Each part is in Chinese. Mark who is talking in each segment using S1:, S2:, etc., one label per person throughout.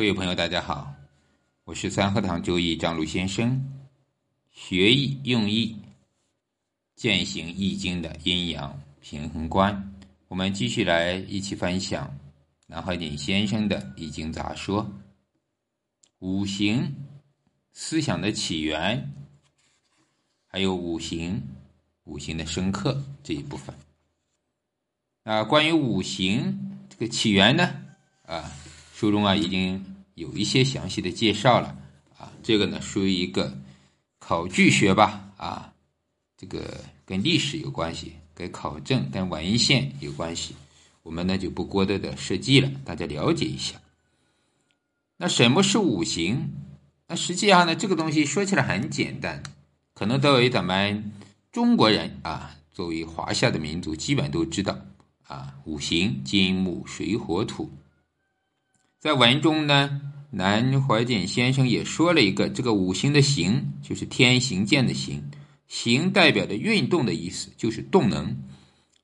S1: 各位朋友，大家好，我是三合堂周易张璐先生，学易用易，践行易经的阴阳平衡观。我们继续来一起分享南怀瑾先生的易经杂说，五行思想的起源，还有五行五行的深刻这一部分。啊，关于五行这个起源呢，啊。书中啊已经有一些详细的介绍了啊，这个呢属于一个考据学吧啊，这个跟历史有关系，跟考证、跟文献有关系，我们呢就不过多的设计了，大家了解一下。那什么是五行？那实际上呢，这个东西说起来很简单，可能作为咱们中国人啊，作为华夏的民族，基本都知道啊，五行金木水火土。在文中呢，南怀瑾先生也说了一个，这个五行的行就是天行健的行，行代表的运动的意思，就是动能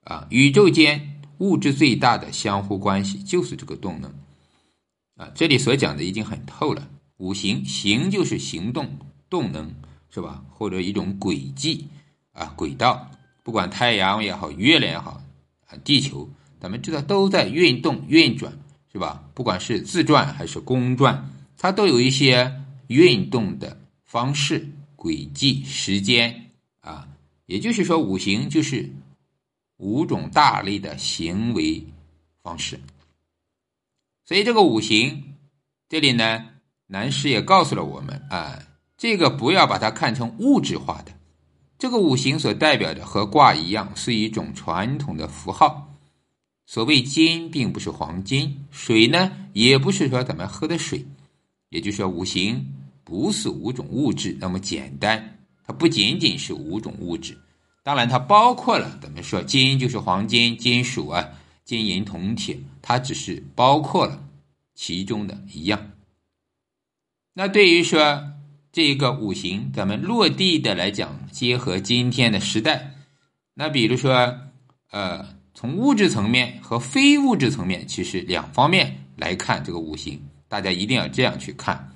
S1: 啊。宇宙间物质最大的相互关系就是这个动能啊。这里所讲的已经很透了，五行行就是行动动能是吧？或者一种轨迹啊轨道，不管太阳也好，月亮也好啊，地球，咱们知道都在运动运转。是吧？不管是自转还是公转，它都有一些运动的方式、轨迹、时间啊。也就是说，五行就是五种大类的行为方式。所以，这个五行这里呢，南师也告诉了我们啊，这个不要把它看成物质化的。这个五行所代表的和卦一样，是一种传统的符号。所谓金，并不是黄金；水呢，也不是说咱们喝的水。也就是说，五行不是五种物质那么简单，它不仅仅是五种物质。当然，它包括了咱们说金就是黄金、金属啊，金银铜铁，它只是包括了其中的一样。那对于说这个五行，咱们落地的来讲，结合今天的时代，那比如说，呃。从物质层面和非物质层面，其实两方面来看这个五行，大家一定要这样去看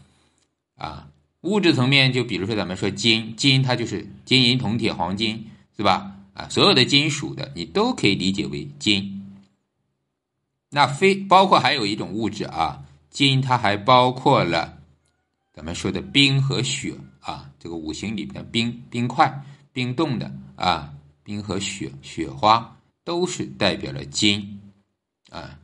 S1: 啊。物质层面，就比如说咱们说金，金它就是金银铜铁黄金，是吧？啊，所有的金属的你都可以理解为金。那非包括还有一种物质啊，金它还包括了咱们说的冰和雪啊，这个五行里边冰冰块、冰冻的啊，冰和雪、雪花。都是代表了金，啊，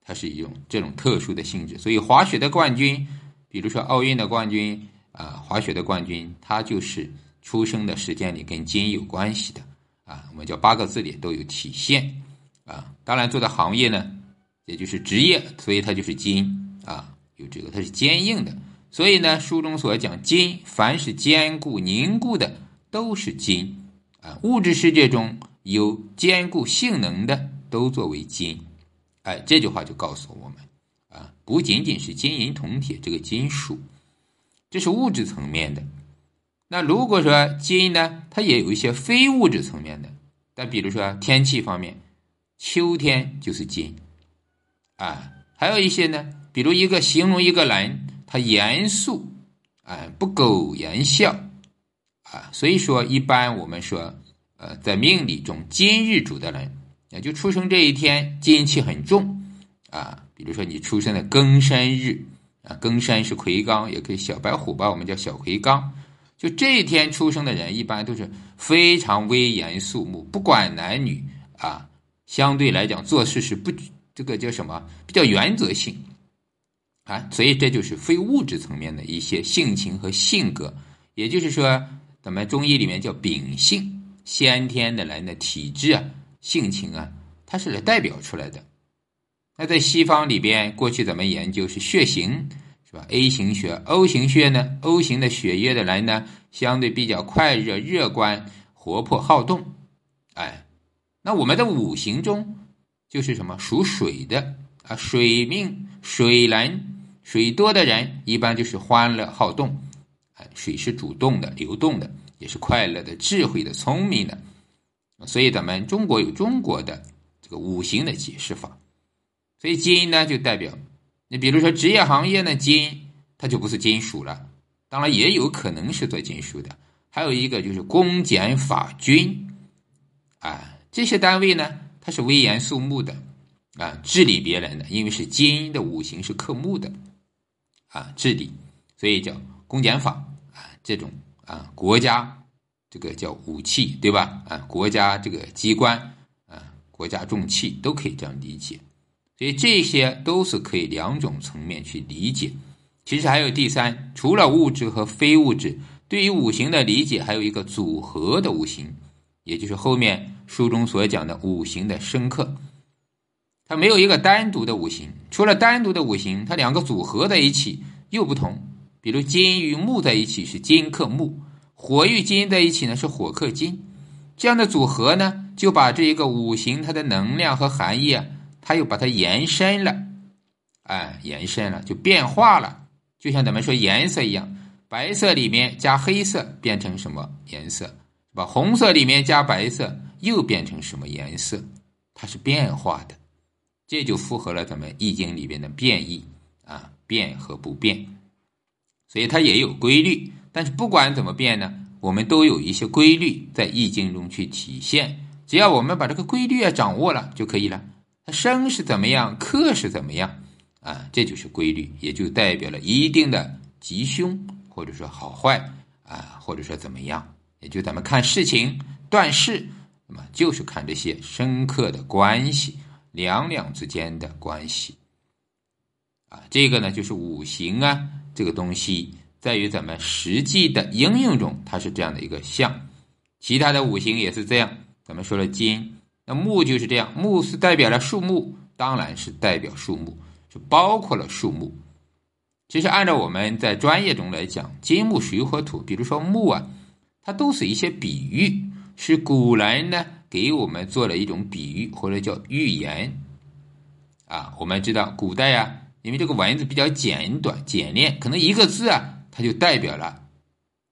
S1: 它是一种这种特殊的性质。所以滑雪的冠军，比如说奥运的冠军啊，滑雪的冠军，他就是出生的时间里跟金有关系的啊。我们叫八个字里都有体现啊。当然做的行业呢，也就是职业，所以它就是金啊，有这个它是坚硬的。所以呢，书中所讲金，凡是坚固凝固的都是金啊。物质世界中。有坚固性能的都作为金，哎，这句话就告诉我们啊，不仅仅是金银铜铁这个金属，这是物质层面的。那如果说金呢，它也有一些非物质层面的，但比如说天气方面，秋天就是金，啊，还有一些呢，比如一个形容一个人，他严肃，啊，不苟言笑，啊，所以说一般我们说。呃，在命理中，金日主的人，也就出生这一天，金气很重啊。比如说你出生的庚申日啊，庚申是魁罡，也可以小白虎吧，我们叫小魁罡。就这一天出生的人，一般都是非常威严肃穆，不管男女啊，相对来讲做事是不这个叫什么，比较原则性啊。所以这就是非物质层面的一些性情和性格，也就是说，咱们中医里面叫秉性。先天的人的体质啊、性情啊，它是来代表出来的。那在西方里边，过去咱们研究是血型，是吧？A 型血、O 型血呢？O 型的血液的人呢，相对比较快热、乐观、活泼、好动。哎，那我们的五行中就是什么？属水的啊，水命、水人、水多的人，一般就是欢乐好动。哎，水是主动的、流动的。也是快乐的、智慧的、聪明的，所以咱们中国有中国的这个五行的解释法。所以金呢，就代表你比如说职业行业呢，金它就不是金属了，当然也有可能是做金属的。还有一个就是公检法军，啊，这些单位呢，它是威严肃穆的，啊，治理别人的，因为是金的五行是克木的，啊，治理，所以叫公检法。啊，这种啊，国家这个叫武器，对吧？啊，国家这个机关啊，国家重器都可以这样理解。所以这些都是可以两种层面去理解。其实还有第三，除了物质和非物质，对于五行的理解还有一个组合的五行，也就是后面书中所讲的五行的生克。它没有一个单独的五行，除了单独的五行，它两个组合在一起又不同。比如金与木在一起是金克木，火与金在一起呢是火克金。这样的组合呢，就把这一个五行它的能量和含义啊。它又把它延伸了，哎，延伸了就变化了，就像咱们说颜色一样，白色里面加黑色变成什么颜色，是吧？红色里面加白色又变成什么颜色？它是变化的，这就符合了咱们易经里边的变异啊，变和不变，所以它也有规律。但是不管怎么变呢，我们都有一些规律在易经中去体现，只要我们把这个规律啊掌握了就可以了。它生是怎么样，克是怎么样，啊，这就是规律，也就代表了一定的吉凶，或者说好坏，啊，或者说怎么样，也就咱们看事情断事，那么就是看这些深刻的关系，两两之间的关系，啊，这个呢就是五行啊，这个东西在于咱们实际的应用中，它是这样的一个象，其他的五行也是这样，咱们说了金。那木就是这样，木是代表了树木，当然是代表树木，是包括了树木。其实按照我们在专业中来讲，金木水火土，比如说木啊，它都是一些比喻，是古人呢给我们做了一种比喻或者叫寓言。啊，我们知道古代啊，因为这个文字比较简短简练，可能一个字啊，它就代表了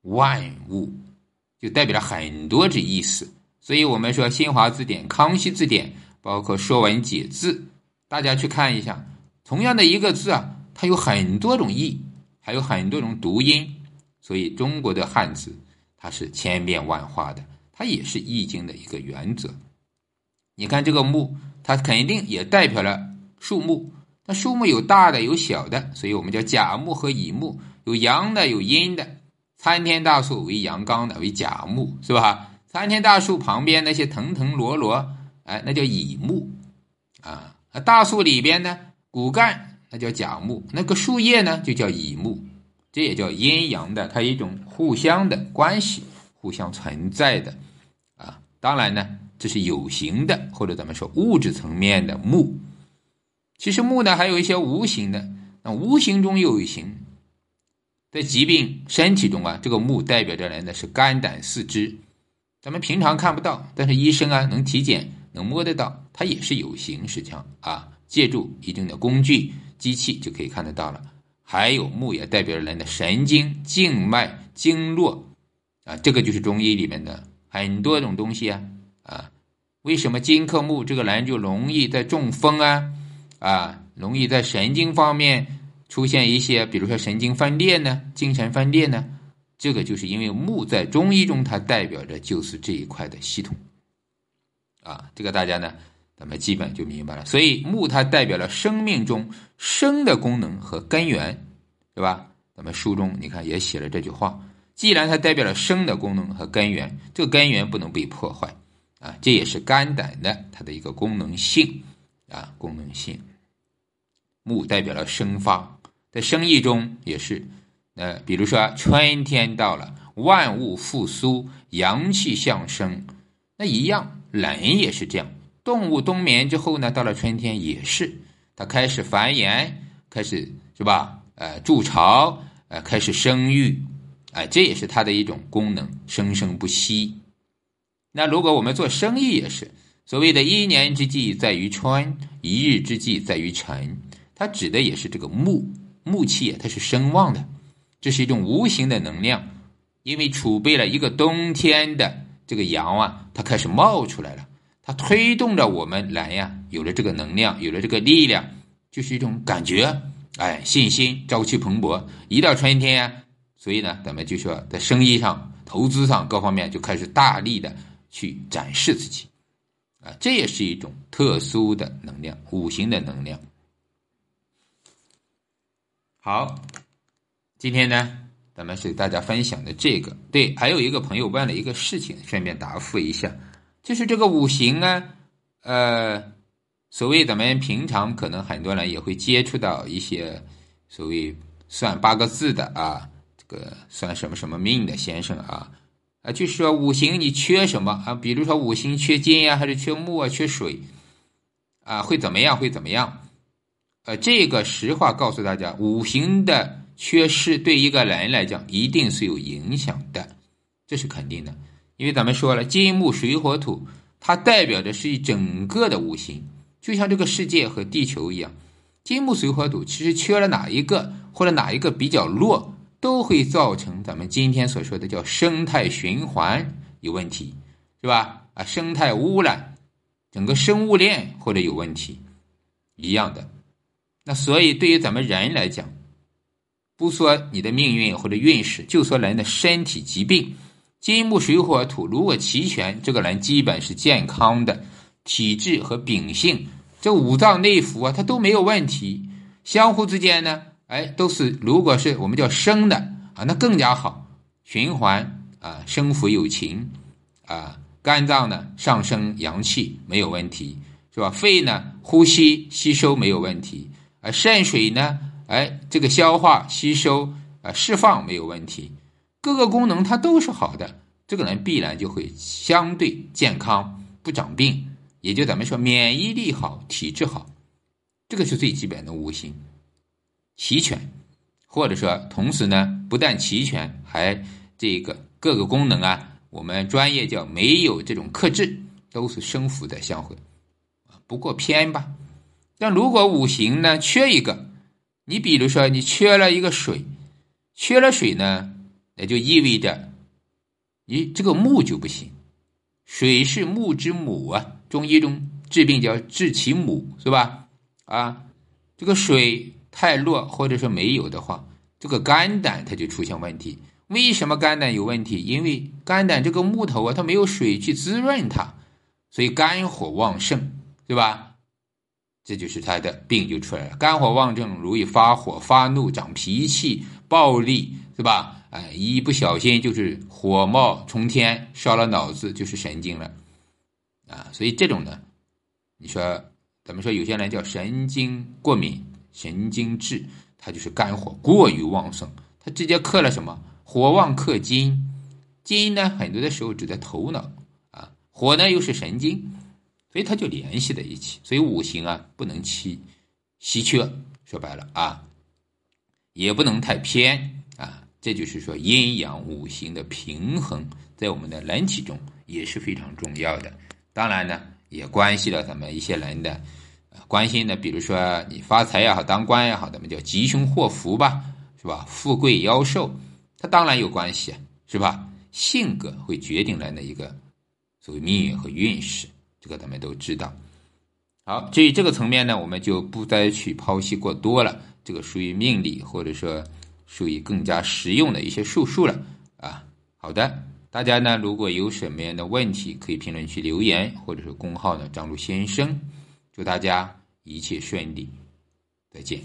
S1: 万物，就代表了很多这意思。所以我们说新华字典、康熙字典，包括说文解字，大家去看一下，同样的一个字啊，它有很多种意，还有很多种读音。所以中国的汉字它是千变万化的，它也是易经的一个原则。你看这个木，它肯定也代表了树木。那树木有大的有小的，所以我们叫甲木和乙木，有阳的有阴的。参天大树为阳刚的为甲木，是吧？参天大树旁边那些藤藤萝萝，哎，那叫乙木，啊，大树里边呢，骨干那叫甲木，那个树叶呢就叫乙木，这也叫阴阳的，它一种互相的关系，互相存在的，啊，当然呢，这是有形的，或者咱们说物质层面的木。其实木呢还有一些无形的，那无形中又有形，在疾病身体中啊，这个木代表着人的是肝胆四肢。咱们平常看不到，但是医生啊能体检，能摸得到，它也是有形，实际上啊，借助一定的工具、机器就可以看得到了。还有木也代表着人的神经、静脉、经络啊，这个就是中医里面的很多种东西啊啊。为什么金克木，这个人就容易在中风啊啊，容易在神经方面出现一些，比如说神经分裂呢，精神分裂呢？这个就是因为木在中医中，它代表着就是这一块的系统，啊，这个大家呢，咱们基本就明白了。所以木它代表了生命中生的功能和根源，对吧？咱们书中你看也写了这句话。既然它代表了生的功能和根源，这个根源不能被破坏，啊，这也是肝胆的它的一个功能性，啊，功能性。木代表了生发，在生意中也是。呃，比如说春天到了，万物复苏，阳气向生，那一样，人也是这样。动物冬眠之后呢，到了春天也是，它开始繁衍，开始是吧？呃，筑巢，呃，开始生育，哎，这也是它的一种功能，生生不息。那如果我们做生意也是，所谓的一年之计在于春，一日之计在于晨，它指的也是这个木木气，它是生旺的。这是一种无形的能量，因为储备了一个冬天的这个阳啊，它开始冒出来了，它推动着我们来呀，有了这个能量，有了这个力量，就是一种感觉哎，信心、朝气蓬勃。一到春天呀，所以呢，咱们就说在生意上、投资上各方面就开始大力的去展示自己，啊，这也是一种特殊的能量，五行的能量。好，今天呢，咱们是大家分享的这个。对，还有一个朋友问了一个事情，顺便答复一下，就是这个五行呢，呃。所谓咱们平常可能很多人也会接触到一些所谓算八个字的啊，这个算什么什么命的先生啊，啊，就是说五行你缺什么啊？比如说五行缺金呀，还是缺木啊，缺水啊，会怎么样？会怎么样？呃，这个实话告诉大家，五行的缺失对一个人来讲一定是有影响的，这是肯定的，因为咱们说了金木水火土，它代表的是一整个的五行。就像这个世界和地球一样，金木水火土其实缺了哪一个或者哪一个比较弱，都会造成咱们今天所说的叫生态循环有问题，是吧？啊，生态污染，整个生物链或者有问题一样的。那所以对于咱们人来讲，不说你的命运或者运势，就说人的身体疾病，金木水火土如果齐全，这个人基本是健康的。体质和秉性，这五脏内腑啊，它都没有问题。相互之间呢，哎，都是如果是我们叫生的啊，那更加好。循环啊，生福有情啊，肝脏呢上升阳气没有问题，是吧？肺呢呼吸吸收没有问题啊，肾水呢，哎，这个消化吸收啊释放没有问题，各个功能它都是好的，这个人必然就会相对健康，不长病。也就咱们说免疫力好，体质好，这个是最基本的五行齐全，或者说同时呢，不但齐全，还这个各个功能啊，我们专业叫没有这种克制，都是生福的相会，不过偏吧。但如果五行呢缺一个，你比如说你缺了一个水，缺了水呢，那就意味着你这个木就不行，水是木之母啊。中医中治病叫治其母，是吧？啊，这个水太弱或者说没有的话，这个肝胆它就出现问题。为什么肝胆有问题？因为肝胆这个木头啊，它没有水去滋润它，所以肝火旺盛，对吧？这就是他的病就出来了。肝火旺盛，容易发火、发怒、长脾气、暴力，是吧？哎，一不小心就是火冒冲天，烧了脑子就是神经了。啊，所以这种呢，你说咱们说有些人叫神经过敏、神经质，他就是肝火过于旺盛，他直接克了什么？火旺克金，金呢很多的时候指的头脑啊，火呢又是神经，所以它就联系在一起。所以五行啊不能稀稀缺，说白了啊，也不能太偏啊。这就是说阴阳五行的平衡，在我们的人体中也是非常重要的。当然呢，也关系了咱们一些人的关心的，比如说你发财也好，当官也好，咱们叫吉凶祸福吧，是吧？富贵夭寿，它当然有关系，是吧？性格会决定人的一个所谓命运和运势，这个咱们都知道。好，至于这个层面呢，我们就不再去剖析过多了，这个属于命理，或者说属于更加实用的一些术数了啊。好的。大家呢，如果有什么样的问题，可以评论区留言，或者是公号呢张璐先生，祝大家一切顺利，再见。